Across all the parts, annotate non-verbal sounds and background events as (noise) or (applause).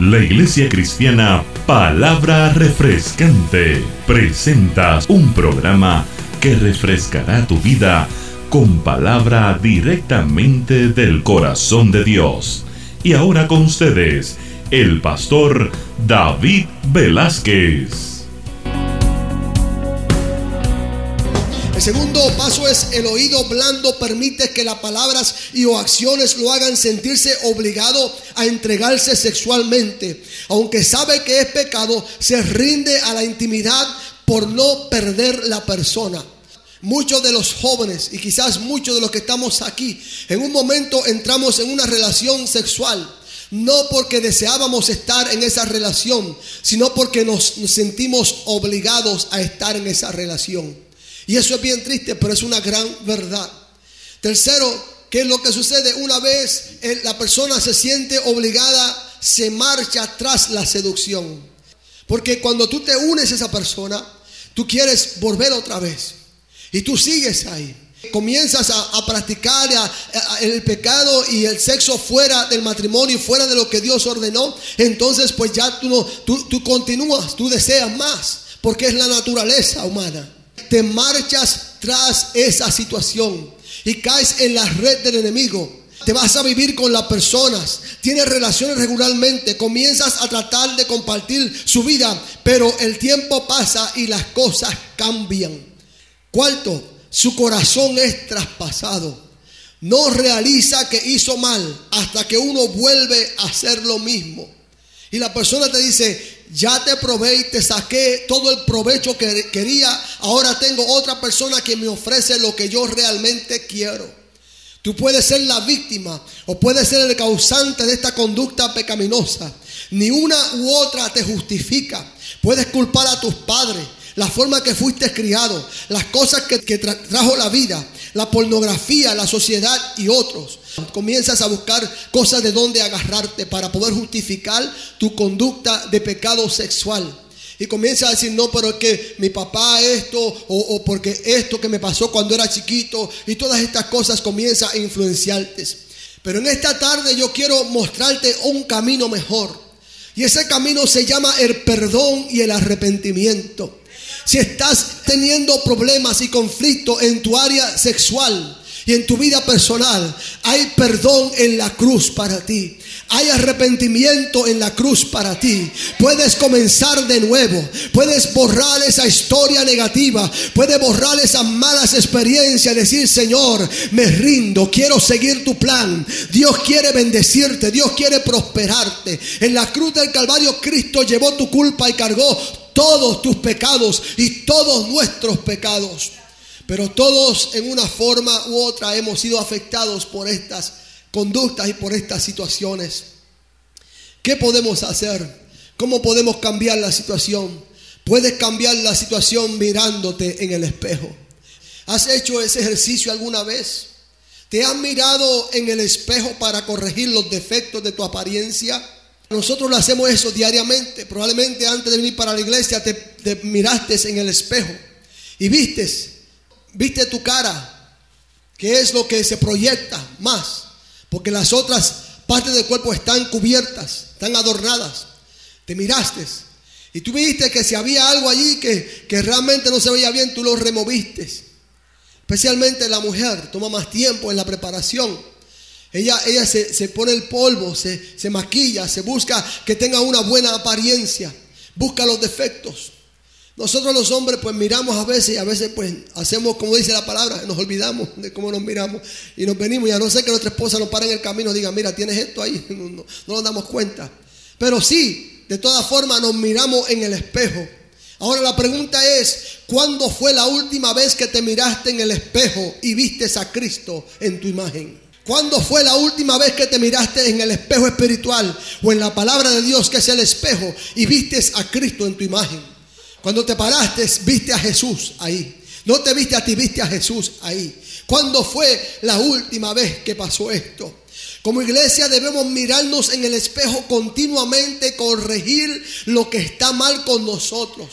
La Iglesia Cristiana Palabra Refrescante presenta un programa que refrescará tu vida con palabra directamente del corazón de Dios. Y ahora con ustedes, el pastor David Velázquez. El segundo paso es el oído blando permite que las palabras y o acciones lo hagan sentirse obligado a entregarse sexualmente. Aunque sabe que es pecado, se rinde a la intimidad por no perder la persona. Muchos de los jóvenes y quizás muchos de los que estamos aquí, en un momento entramos en una relación sexual. No porque deseábamos estar en esa relación, sino porque nos, nos sentimos obligados a estar en esa relación. Y eso es bien triste, pero es una gran verdad. Tercero, ¿qué es lo que sucede? Una vez la persona se siente obligada, se marcha tras la seducción. Porque cuando tú te unes a esa persona, tú quieres volver otra vez. Y tú sigues ahí. Comienzas a, practicar el pecado y el sexo fuera del matrimonio y fuera de lo que Dios ordenó. Entonces pues ya tú, no, tú continúas, tú deseas más. Porque es la naturaleza humana te marchas tras esa situación y caes en la red del enemigo. Te vas a vivir con las personas, tienes relaciones regularmente, comienzas a tratar de compartir su vida, pero el tiempo pasa y las cosas cambian. Cuarto, su corazón es traspasado. No realiza que hizo mal hasta que uno vuelve a hacer lo mismo. Y la persona te dice, ya te probé y te saqué todo el provecho que quería. Ahora tengo otra persona que me ofrece lo que yo realmente quiero. Tú puedes ser la víctima o puedes ser el causante de esta conducta pecaminosa. Ni una u otra te justifica. Puedes culpar a tus padres, la forma que fuiste criado, las cosas que, trajo la vida, la pornografía, la sociedad y otros. Comienzas a buscar cosas de donde agarrarte para poder justificar tu conducta de pecado sexual. Y comienzas a decir, no, pero es que mi papá esto, o, o porque esto que me pasó cuando era chiquito, y todas estas cosas comienzan a influenciarte. Pero en esta tarde yo quiero mostrarte un camino mejor. Y ese camino se llama el perdón y el arrepentimiento. Si estás teniendo problemas y conflictos en tu área sexual y en tu vida personal, hay perdón en la cruz para ti. Hay arrepentimiento en la cruz para ti. Puedes comenzar de nuevo. Puedes borrar esa historia negativa. Puedes borrar esas malas experiencias. Decir, Señor, me rindo. Quiero seguir tu plan. Dios quiere bendecirte. Dios quiere prosperarte. En la cruz del Calvario Cristo llevó tu culpa y cargó todos tus pecados y todos nuestros pecados. Pero todos en una forma u otra hemos sido afectados por estas conductas y por estas situaciones. ¿Qué podemos hacer? ¿Cómo podemos cambiar la situación? Puedes cambiar la situación mirándote en el espejo. ¿Has hecho ese ejercicio alguna vez? ¿Te has mirado en el espejo para corregir los defectos de tu apariencia? Nosotros lo hacemos eso diariamente. Probablemente antes de venir para la iglesia te, miraste en el espejo y vistes, viste tu cara, que es lo que se proyecta más, porque las otras partes del cuerpo están cubiertas, están adornadas. Te miraste y tú viste que si había algo allí que, que realmente no se veía bien, tú lo removiste. Especialmente la mujer, toma más tiempo en la preparación. Ella, ella se, pone el polvo, se, se maquilla, se busca que tenga una buena apariencia, busca los defectos. Nosotros los hombres pues miramos a veces y a veces pues hacemos como dice la palabra, nos olvidamos de cómo nos miramos y nos venimos y a no ser que nuestra esposa nos pare en el camino y diga, mira, tienes esto ahí, (laughs) no, no, no nos damos cuenta. Pero sí, de todas formas nos miramos en el espejo. Ahora la pregunta es, ¿cuándo fue la última vez que te miraste en el espejo y vistes a Cristo en tu imagen? ¿Cuándo fue la última vez que te miraste en el espejo espiritual o en la palabra de Dios que es el espejo y vistes a Cristo en tu imagen? Cuando te paraste, viste a Jesús ahí. No te viste a ti, viste a Jesús ahí. ¿Cuándo fue la última vez que pasó esto? Como iglesia debemos mirarnos en el espejo continuamente, corregir lo que está mal con nosotros.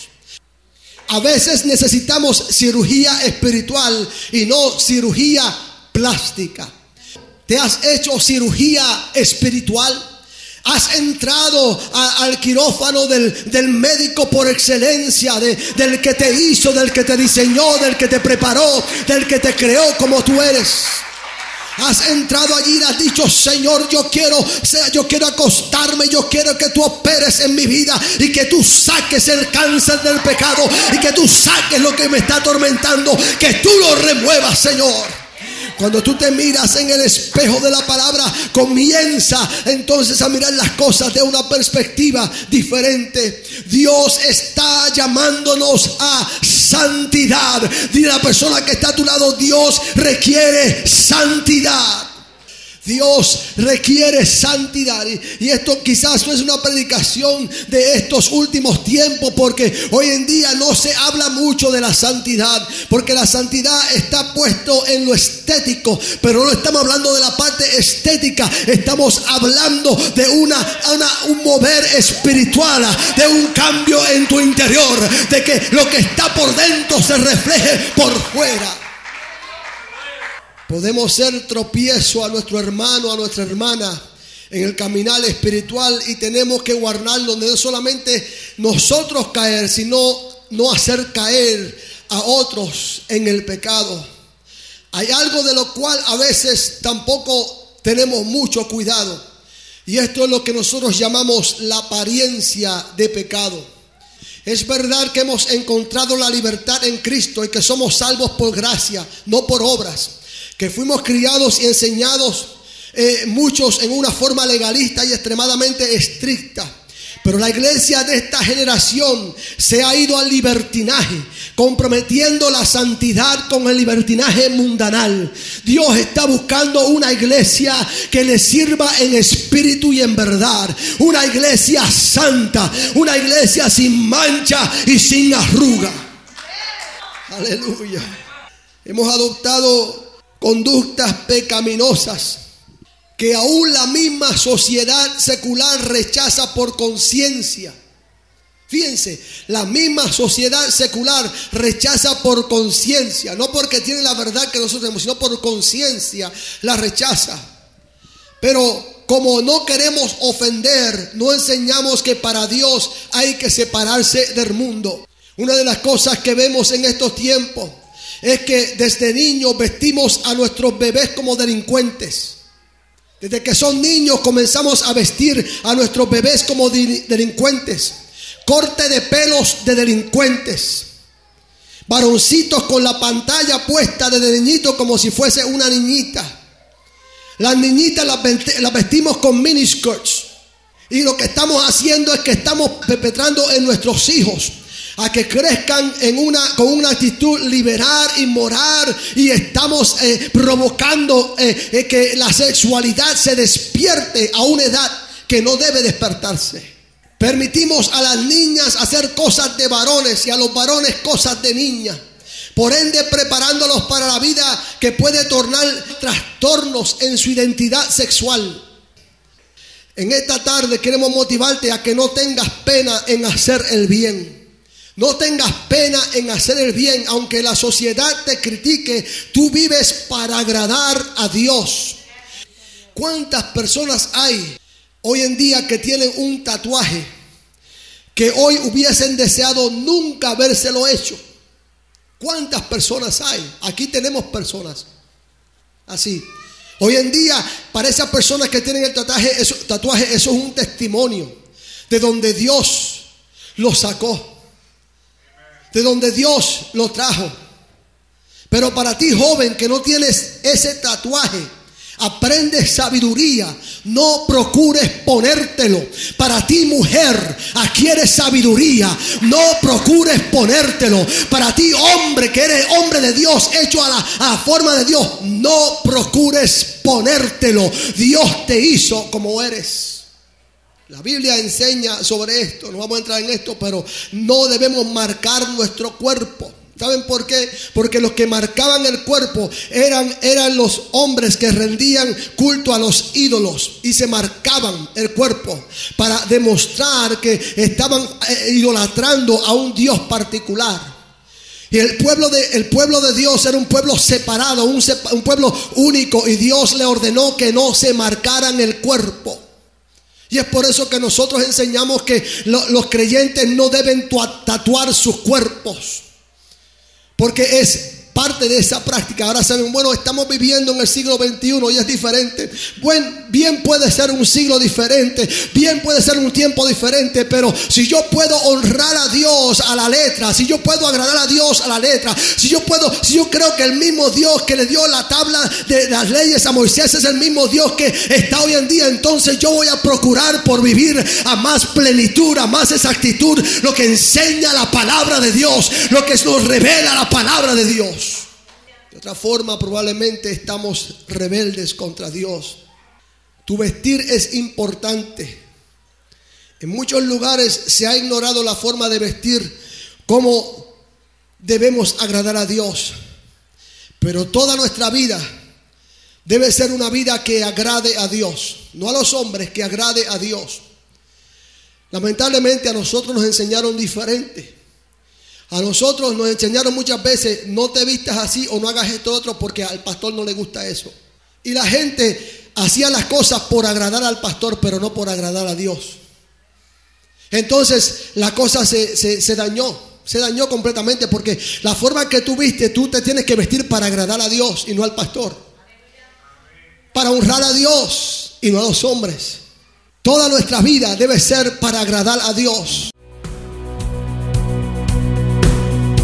A veces necesitamos cirugía espiritual y no cirugía plástica. ¿Te has hecho cirugía espiritual? Has entrado al quirófano del, médico por excelencia, del que te hizo, del que te diseñó, del que te preparó, del que te creó como tú eres. Has entrado allí y has dicho, Señor, yo quiero, yo quiero acostarme, yo quiero que tú operes en mi vida y que tú saques el cáncer del pecado y que tú saques lo que me está atormentando, que tú lo remuevas, Señor. Cuando tú te miras en el espejo de la palabra, comienza entonces a mirar las cosas de una perspectiva diferente. Dios está llamándonos a santidad. Dile a la persona que está a tu lado, Dios requiere santidad. Dios requiere santidad. Y, esto quizás no es una predicación de estos últimos tiempos, porque hoy en día no se habla mucho de la santidad, porque la santidad está puesto en lo estético, pero no estamos hablando de la parte estética, estamos hablando de una, un mover espiritual, de un cambio en tu interior, de que lo que está por dentro se refleje por fuera. Podemos ser tropiezo a nuestro hermano, a nuestra hermana en el caminar espiritual y tenemos que guardarnos no solamente nosotros caer, sino no hacer caer a otros en el pecado. Hay algo de lo cual a veces tampoco tenemos mucho cuidado. Y esto es lo que nosotros llamamos la apariencia de pecado. Es verdad que hemos encontrado la libertad en Cristo y que somos salvos por gracia, no por obras que fuimos criados y enseñados eh, muchos en una forma legalista y extremadamente estricta. Pero la iglesia de esta generación se ha ido al libertinaje, comprometiendo la santidad con el libertinaje mundanal. Dios está buscando una iglesia que le sirva en espíritu y en verdad. Una iglesia santa, una iglesia sin mancha y sin arruga. Aleluya. Hemos adoptado conductas pecaminosas que aún la misma sociedad secular rechaza por conciencia. Fíjense, la misma sociedad secular rechaza por conciencia, no porque tiene la verdad que nosotros tenemos, sino por conciencia la rechaza. Pero como no queremos ofender, no enseñamos que para Dios hay que separarse del mundo. Una de las cosas que vemos en estos tiempos es que desde niños vestimos a nuestros bebés como delincuentes. Desde que son niños comenzamos a vestir a nuestros bebés como delincuentes. Corte de pelos de delincuentes. Varoncitos con la pantalla puesta de niñito como si fuese una niñita. Las niñitas las vestimos con miniskirts. Y lo que estamos haciendo es que estamos perpetrando en nuestros hijos a que crezcan en una, con una actitud liberal y moral y estamos eh, provocando eh, eh, que la sexualidad se despierte a una edad que no debe despertarse. Permitimos a las niñas hacer cosas de varones y a los varones cosas de niñas. Por ende, preparándolos para la vida que puede tornar trastornos en su identidad sexual. En esta tarde queremos motivarte a que no tengas pena en hacer el bien. No tengas pena en hacer el bien, aunque la sociedad te critique, tú vives para agradar a Dios. ¿Cuántas personas hay hoy en día que tienen un tatuaje que hoy hubiesen deseado nunca habérselo hecho? ¿Cuántas personas hay? Aquí tenemos personas así. Hoy en día, para esas personas que tienen el tatuaje, eso, tatuaje, eso es un testimonio de donde Dios los sacó de donde Dios lo trajo. Pero para ti joven que no tienes ese tatuaje, aprende sabiduría, no procures ponértelo. Para ti mujer, adquiere sabiduría, no procures ponértelo. Para ti hombre que eres hombre de Dios, hecho a la, a la forma de Dios, no procures ponértelo. Dios te hizo como eres. La Biblia enseña sobre esto, no vamos a entrar en esto, pero no debemos marcar nuestro cuerpo. ¿Saben por qué? Porque los que marcaban el cuerpo eran, eran los hombres que rendían culto a los ídolos y se marcaban el cuerpo para demostrar que estaban eh, idolatrando a un Dios particular. Y el pueblo, de, el pueblo de Dios era un pueblo separado, un, un pueblo único y Dios le ordenó que no se marcaran el cuerpo. Y es por eso que nosotros enseñamos que los creyentes no deben tatuar sus cuerpos. Porque es parte de esa práctica. Ahora saben, bueno, estamos viviendo en el siglo XXI y es diferente. Bien puede ser un siglo diferente, bien puede ser un tiempo diferente, pero si yo puedo honrar a Dios a la letra, si yo puedo agradar a Dios a la letra, si yo puedo, si yo creo que el mismo Dios que le dio la tabla de las leyes a Moisés es el mismo Dios que está hoy en día, entonces yo voy a procurar por vivir a más plenitud, a más exactitud, lo que enseña la palabra de Dios, lo que nos revela la palabra de Dios. Otra forma, probablemente estamos rebeldes contra Dios. Tu vestir es importante. En muchos lugares se ha ignorado la forma de vestir, cómo debemos agradar a Dios. Pero toda nuestra vida debe ser una vida que agrade a Dios, no a los hombres, que agrade a Dios. Lamentablemente a nosotros nos enseñaron diferente. A nosotros nos enseñaron muchas veces, no te vistas así o no hagas esto otro porque al pastor no le gusta eso. Y la gente hacía las cosas por agradar al pastor, pero no por agradar a Dios. Entonces la cosa se, se dañó, se dañó completamente porque la forma que tú viste, tú te tienes que vestir para agradar a Dios y no al pastor. Para honrar a Dios y no a los hombres. Toda nuestra vida debe ser para agradar a Dios.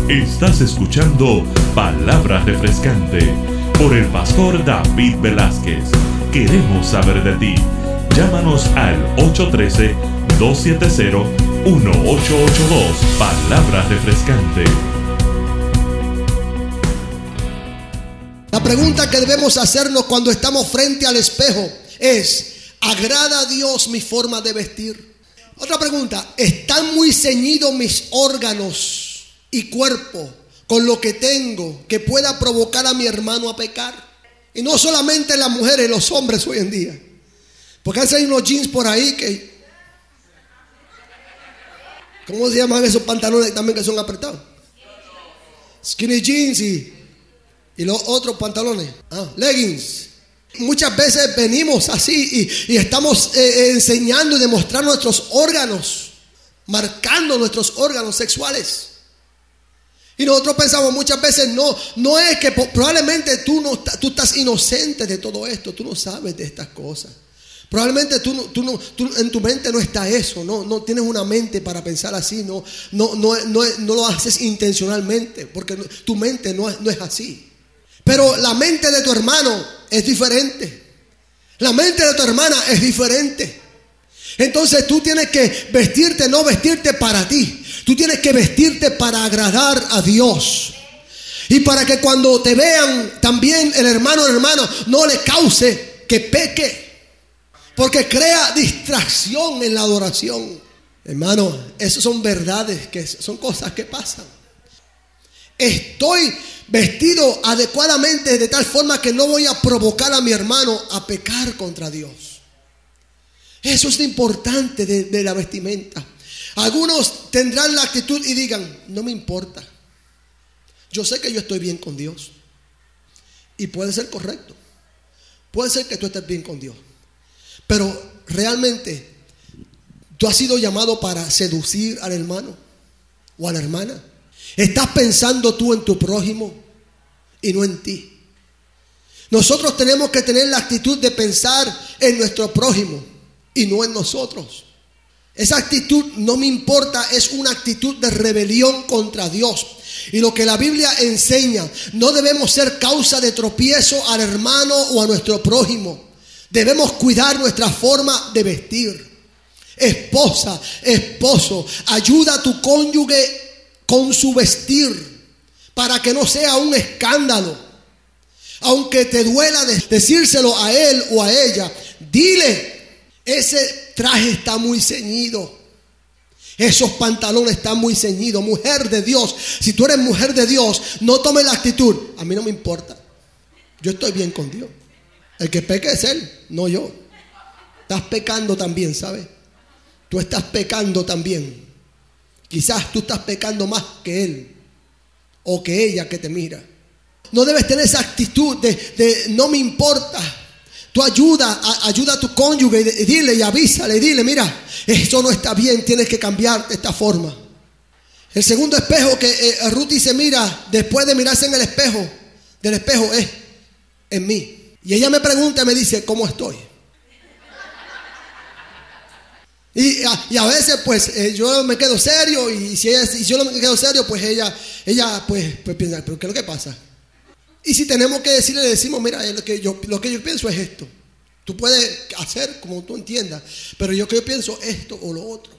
Estás escuchando Palabra Refrescante por el pastor David Velázquez. Queremos saber de ti. Llámanos al 813-270-1882. Palabra Refrescante. La pregunta que debemos hacernos cuando estamos frente al espejo es, ¿agrada a Dios mi forma de vestir? Otra pregunta, ¿están muy ceñidos mis órganos y cuerpo con lo que tengo que pueda provocar a mi hermano a pecar. Y no solamente las mujeres, los hombres hoy en día. Porque hay unos jeans por ahí que... ¿Cómo se llaman esos pantalones también que son apretados? Skinny jeans y, y los otros pantalones. Ah, leggings. Muchas veces venimos así y, estamos eh, eh, enseñando y demostrando nuestros órganos, marcando nuestros órganos sexuales. Y nosotros pensamos muchas veces, no, no es que probablemente tú, no, tú estás inocente de todo esto, tú no sabes de estas cosas. Probablemente tú, tú, no, tú en tu mente no está eso, no, no tienes una mente para pensar así, no, no, no, no, no lo haces intencionalmente, porque tu mente no, no es así. Pero la mente de tu hermano es diferente. La mente de tu hermana es diferente. Entonces tú tienes que vestirte, no vestirte para ti. Tú tienes que vestirte para agradar a Dios. Y para que cuando te vean también el hermano o hermano no le cause que peque. Porque crea distracción en la adoración. Hermano, esas son verdades, que son cosas que pasan. Estoy vestido adecuadamente de tal forma que no voy a provocar a mi hermano a pecar contra Dios. Eso es lo importante de, de la vestimenta. Algunos tendrán la actitud y digan, no me importa. Yo sé que yo estoy bien con Dios. Y puede ser correcto. Puede ser que tú estés bien con Dios. Pero realmente, tú has sido llamado para seducir al hermano o a la hermana. Estás pensando tú en tu prójimo y no en ti. Nosotros tenemos que tener la actitud de pensar en nuestro prójimo y no en nosotros. Esa actitud no me importa, es una actitud de rebelión contra Dios. Y lo que la Biblia enseña, no debemos ser causa de tropiezo al hermano o a nuestro prójimo. Debemos cuidar nuestra forma de vestir. Esposa, esposo, ayuda a tu cónyuge con su vestir para que no sea un escándalo. Aunque te duela decírselo a él o a ella, dile, ese traje está muy ceñido. Esos pantalones están muy ceñidos. Mujer de Dios, si tú eres mujer de Dios, no tome la actitud. A mí no me importa. Yo estoy bien con Dios. El que peque es Él, no yo. Estás pecando también, ¿sabes? Tú estás pecando también. Quizás tú estás pecando más que Él o que ella que te mira. No debes tener esa actitud de, de no me importa. Tú ayuda, ayuda a tu cónyuge y dile y avísale, y dile, mira, esto no está bien, tienes que cambiar de esta forma. El segundo espejo que eh, Ruth se mira después de mirarse en el espejo, del espejo es en mí. Y ella me pregunta, me dice, ¿cómo estoy? Y a, veces pues eh, yo me quedo serio y si, ella, si yo me quedo serio pues ella, ella pues, pues piensa, pero ¿qué es lo que pasa? Y si tenemos que decirle, le decimos, mira, lo que, yo, lo que yo pienso es esto. Tú puedes hacer como tú entiendas, pero yo que yo pienso esto o lo otro.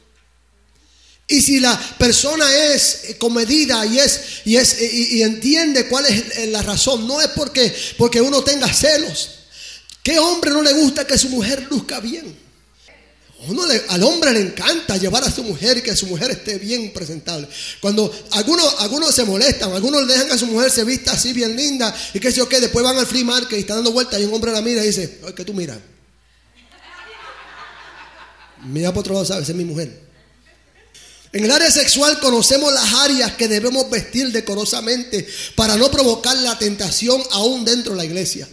Y si la persona es comedida y es y es y, entiende cuál es la razón, no es porque porque uno tenga celos. ¿Qué hombre no le gusta que su mujer luzca bien? Uno al hombre le encanta llevar a su mujer y que su mujer esté bien presentable. Cuando algunos, algunos se molestan, algunos le dejan a su mujer se vista así bien linda y que sé yo qué, después van al free market y están dando vueltas y un hombre la mira y dice, ay, que tú miras. Mira por otro lado, sabes, es mi mujer. En el área sexual conocemos las áreas que debemos vestir decorosamente para no provocar la tentación aún dentro de la iglesia.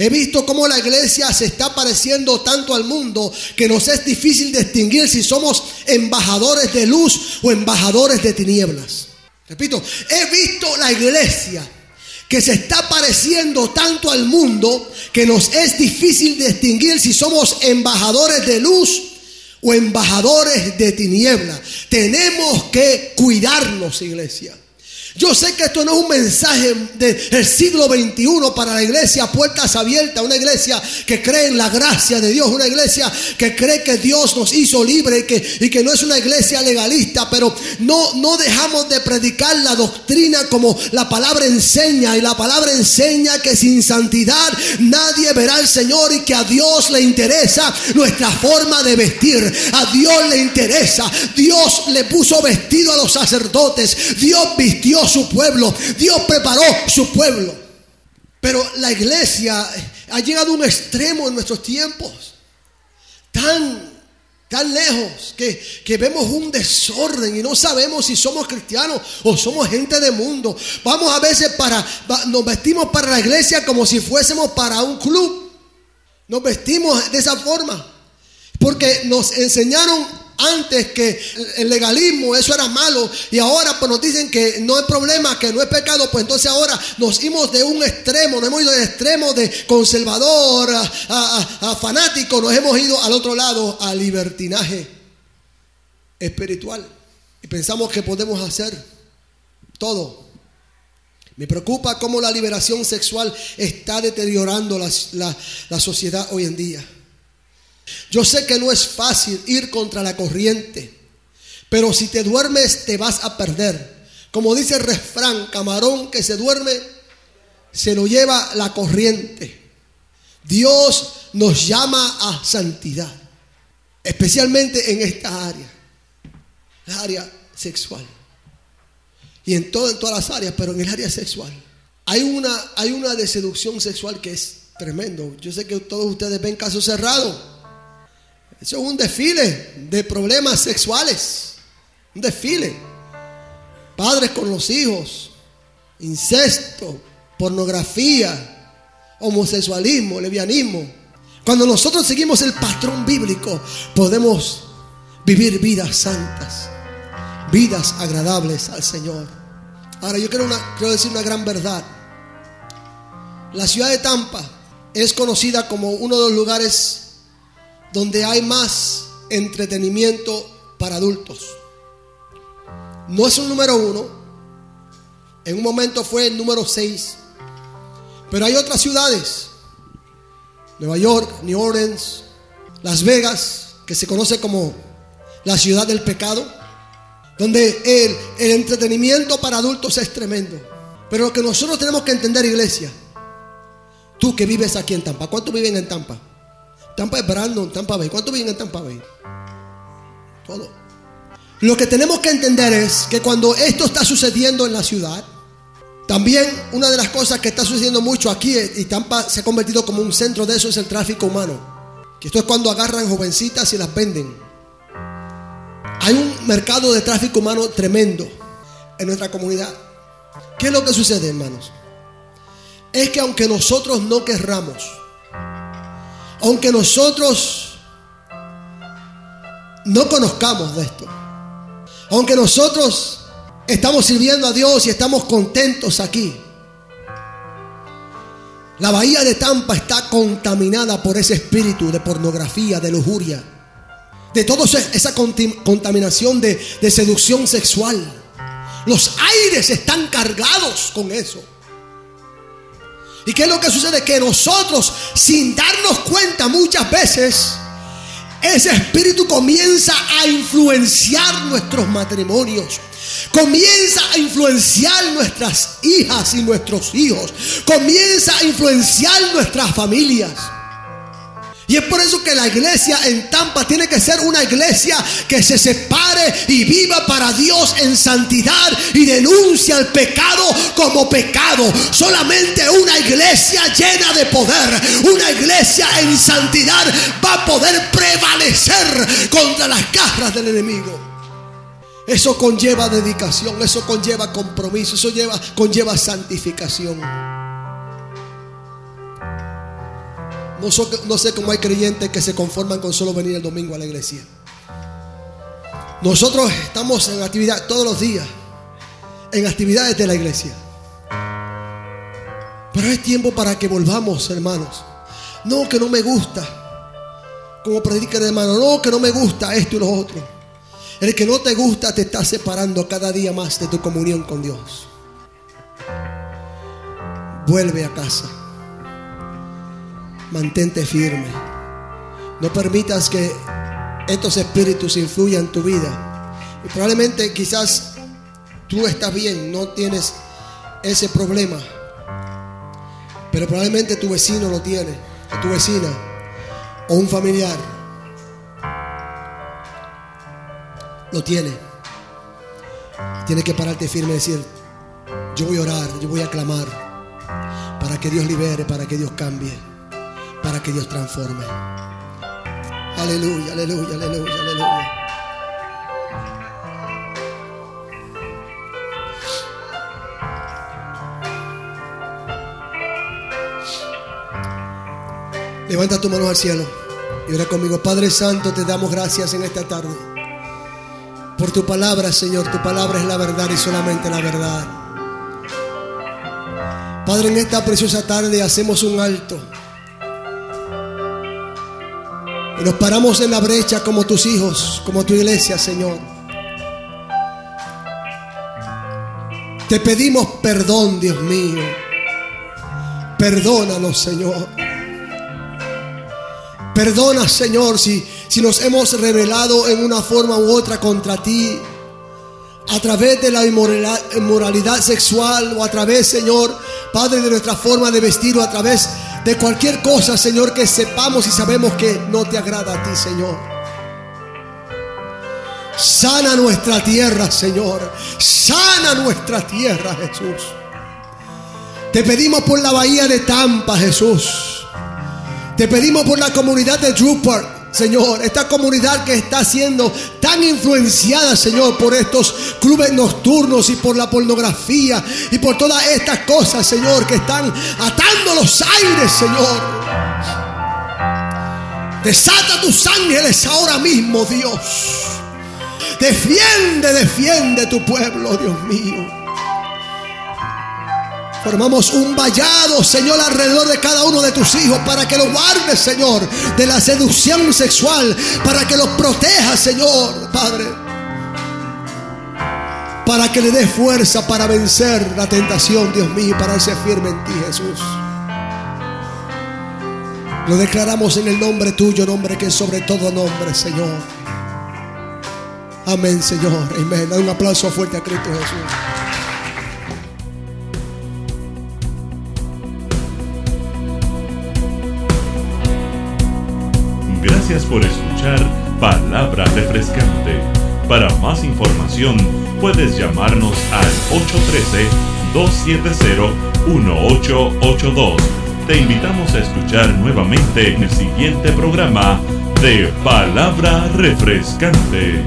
He visto cómo la iglesia se está pareciendo tanto al mundo que nos es difícil distinguir si somos embajadores de luz o embajadores de tinieblas. Repito, he visto la iglesia que se está pareciendo tanto al mundo que nos es difícil distinguir si somos embajadores de luz o embajadores de tinieblas. Tenemos que cuidarnos, iglesia. Yo sé que esto no es un mensaje del siglo XXI para la iglesia puertas abiertas, una iglesia que cree en la gracia de Dios, una iglesia que cree que Dios nos hizo libre y que, y que no es una iglesia legalista, pero no, no dejamos de predicar la doctrina como la palabra enseña y la palabra enseña que sin santidad nadie verá al Señor y que a Dios le interesa nuestra forma de vestir, a Dios le interesa, Dios le puso vestido a los sacerdotes, Dios vistió su pueblo, Dios preparó su pueblo. Pero la iglesia ha llegado a un extremo en nuestros tiempos, tan, tan lejos, que, que vemos un desorden y no sabemos si somos cristianos o somos gente de mundo. Vamos a veces para, nos vestimos para la iglesia como si fuésemos para un club. Nos vestimos de esa forma. Porque nos enseñaron antes que el legalismo, eso era malo, y ahora pues nos dicen que no hay problema, que no es pecado, pues entonces ahora nos hemos de un extremo, nos hemos ido del extremo de conservador a, fanático, nos hemos ido al otro lado, al libertinaje espiritual. Y pensamos que podemos hacer todo. Me preocupa cómo la liberación sexual está deteriorando la sociedad hoy en día. Yo sé que no es fácil ir contra la corriente, pero si te duermes te vas a perder. Como dice el refrán, camarón que se duerme, se lo lleva la corriente. Dios nos llama a santidad, especialmente en esta área, la área sexual. Y en, todas las áreas, pero en el área sexual. Hay una, hay una seducción sexual que es tremendo. Yo sé que todos ustedes ven casos cerrados. Eso es un desfile de problemas sexuales. Un desfile. Padres con los hijos. Incesto. Pornografía. Homosexualismo. Levianismo. Cuando nosotros seguimos el patrón bíblico, podemos vivir vidas santas. Vidas agradables al Señor. Ahora yo quiero, quiero decir una gran verdad. La ciudad de Tampa es conocida como uno de los lugares donde hay más entretenimiento para adultos. No es un número uno, en un momento fue el número seis, pero hay otras ciudades, Nueva York, New Orleans, Las Vegas, que se conoce como la ciudad del pecado, donde el, el entretenimiento para adultos es tremendo. Pero lo que nosotros tenemos que entender, iglesia, tú que vives aquí en Tampa, ¿cuántos viven en Tampa? Tampa es Brandon, Tampa Bay. ¿Cuánto viven en Tampa Bay? Todo. Lo que tenemos que entender es que cuando esto está sucediendo en la ciudad, también una de las cosas que está sucediendo mucho aquí y Tampa se ha convertido como un centro de eso es el tráfico humano. Que esto es cuando agarran jovencitas y las venden. Hay un mercado de tráfico humano tremendo en nuestra comunidad. ¿Qué es lo que sucede, hermanos? Es que aunque nosotros no querramos, aunque nosotros no conozcamos de esto, aunque nosotros estamos sirviendo a Dios y estamos contentos aquí, la bahía de Tampa está contaminada por ese espíritu de pornografía, de lujuria, de toda esa contaminación de, de seducción sexual. Los aires están cargados con eso. ¿Y qué es lo que sucede? Que nosotros, sin darnos cuenta muchas veces, ese espíritu comienza a influenciar nuestros matrimonios. Comienza a influenciar nuestras hijas y nuestros hijos. Comienza a influenciar nuestras familias. Y es por eso que la iglesia en Tampa tiene que ser una iglesia que se separe y viva para Dios en santidad y denuncia el pecado como pecado. Solamente una iglesia llena de poder, una iglesia en santidad va a poder prevalecer contra las garras del enemigo. Eso conlleva dedicación, eso conlleva compromiso, eso lleva, conlleva santificación. No, sé cómo hay creyentes que se conforman con solo venir el domingo a la iglesia. Nosotros estamos en actividad todos los días, en actividades de la iglesia. Pero es tiempo para que volvamos, hermanos. No, que no me gusta. Como predica el hermano, no, que no me gusta esto y lo otro. El que no te gusta te está separando cada día más de tu comunión con Dios. Vuelve a casa mantente firme. No permitas que estos espíritus influyan en tu vida. Y probablemente quizás tú estás bien, no tienes ese problema. Pero probablemente tu vecino lo tiene, o tu vecina, o un familiar. Lo tiene. Tienes que pararte firme y decir, yo voy a orar, yo voy a clamar para que Dios libere, para que Dios cambie para que Dios transforme. Aleluya, aleluya, aleluya, aleluya. Levanta tu mano al cielo y ora conmigo. Padre Santo, te damos gracias en esta tarde. Por tu palabra, Señor. Tu palabra es la verdad y solamente la verdad. Padre, en esta preciosa tarde hacemos un alto. Y nos paramos en la brecha como tus hijos, como tu iglesia, Señor. Te pedimos perdón, Dios mío. Perdónanos, Señor. Perdona, Señor, si, si nos hemos revelado en una forma u otra contra ti. A través de la inmoralidad sexual o a través, Señor, Padre, de nuestra forma de vestir o a través de cualquier cosa, Señor, que sepamos y sabemos que no te agrada a ti, Señor. Sana nuestra tierra, Señor. Sana nuestra tierra, Jesús. Te pedimos por la bahía de Tampa, Jesús. Te pedimos por la comunidad de Drupal. Señor, esta comunidad que está siendo tan influenciada, Señor, por estos clubes nocturnos y por la pornografía y por todas estas cosas, Señor, que están atando los aires, Señor. Desata tus ángeles ahora mismo, Dios. Defiende, defiende tu pueblo, Dios mío. Formamos un vallado, Señor, alrededor de cada uno de tus hijos para que los guardes, Señor, de la seducción sexual, para que los protejas, Señor, Padre. Para que le des fuerza para vencer la tentación, Dios mío, para ser firme en ti, Jesús. Lo declaramos en el nombre tuyo, nombre que es sobre todo nombre, Señor. Amén, Señor. Amén. Da un aplauso fuerte a Cristo Jesús. Por escuchar Palabra Refrescante. Para más información puedes llamarnos al 813-270-1882. Te invitamos a escuchar nuevamente en el siguiente programa de Palabra Refrescante.